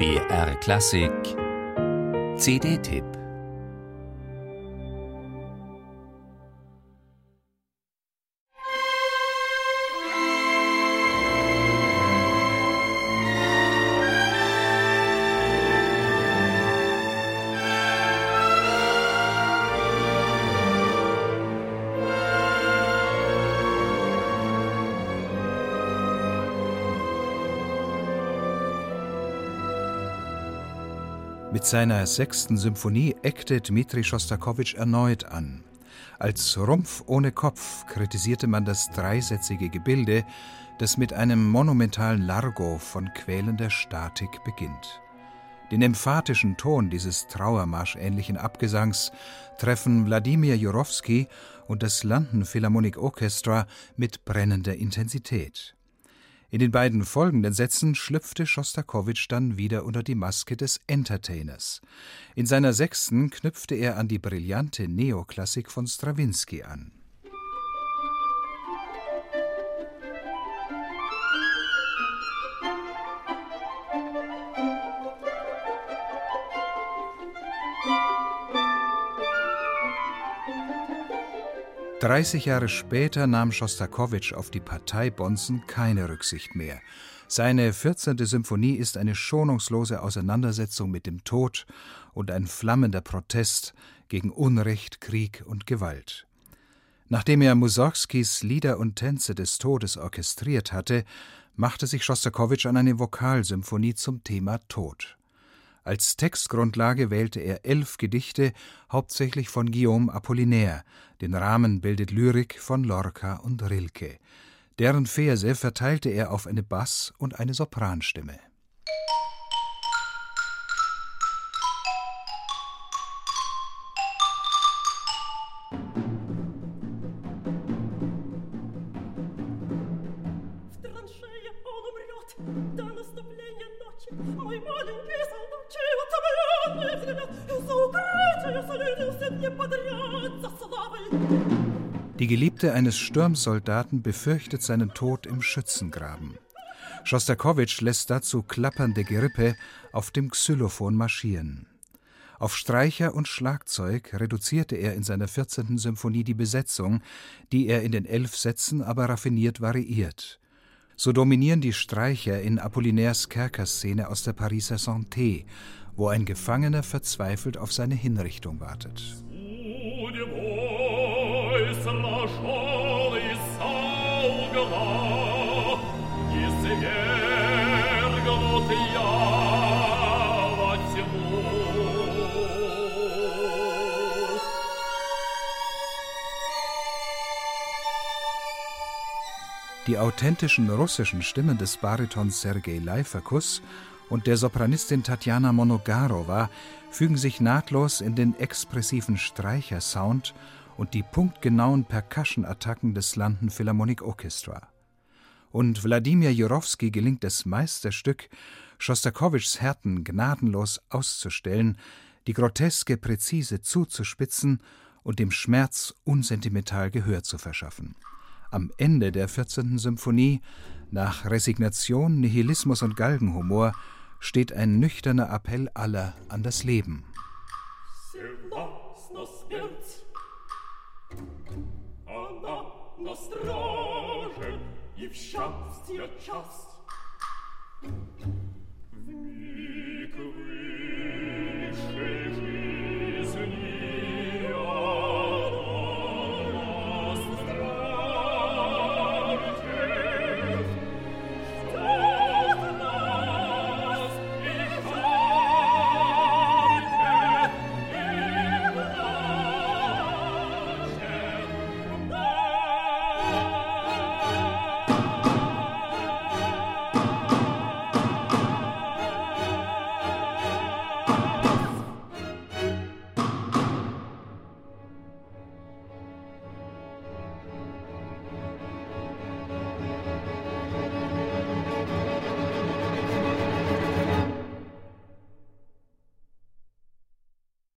BR Klassik. CD-Tipp Mit seiner sechsten Symphonie eckte Dmitri Schostakowitsch erneut an. Als Rumpf ohne Kopf kritisierte man das dreisätzige Gebilde, das mit einem monumentalen Largo von quälender Statik beginnt. Den emphatischen Ton dieses Trauermarschähnlichen Abgesangs treffen Wladimir Jurowski und das London Philharmonic Orchestra mit brennender Intensität. In den beiden folgenden Sätzen schlüpfte Schostakowitsch dann wieder unter die Maske des Entertainers. In seiner sechsten knüpfte er an die brillante Neoklassik von Strawinski an. 30 Jahre später nahm Schostakowitsch auf die Partei Bonzen keine Rücksicht mehr. Seine 14. Symphonie ist eine schonungslose Auseinandersetzung mit dem Tod und ein flammender Protest gegen Unrecht, Krieg und Gewalt. Nachdem er Mussorgskis Lieder und Tänze des Todes orchestriert hatte, machte sich Schostakowitsch an eine Vokalsymphonie zum Thema Tod. Als Textgrundlage wählte er elf Gedichte, hauptsächlich von Guillaume Apollinaire. Den Rahmen bildet Lyrik von Lorca und Rilke. Deren Verse verteilte er auf eine Bass- und eine Sopranstimme. Die Geliebte eines Sturmsoldaten befürchtet seinen Tod im Schützengraben. Schostakowitsch lässt dazu klappernde Gerippe auf dem Xylophon marschieren. Auf Streicher und Schlagzeug reduzierte er in seiner 14. Symphonie die Besetzung, die er in den elf Sätzen aber raffiniert variiert. So dominieren die Streicher in Apollinaires Kerkerszene aus der Pariser Santé, wo ein Gefangener verzweifelt auf seine Hinrichtung wartet. Die authentischen russischen Stimmen des Baritons Sergei Leiferkus und der Sopranistin Tatjana Monogarova fügen sich nahtlos in den expressiven Streichersound und die punktgenauen Percussion-Attacken des London Philharmonic Orchestra. Und Wladimir Jurowski gelingt das Meisterstück, Schostakowitschs Härten gnadenlos auszustellen, die Groteske präzise zuzuspitzen und dem Schmerz unsentimental Gehör zu verschaffen. Am Ende der 14. Symphonie, nach Resignation, Nihilismus und Galgenhumor, steht ein nüchterner Appell aller an das Leben. Nostroże i.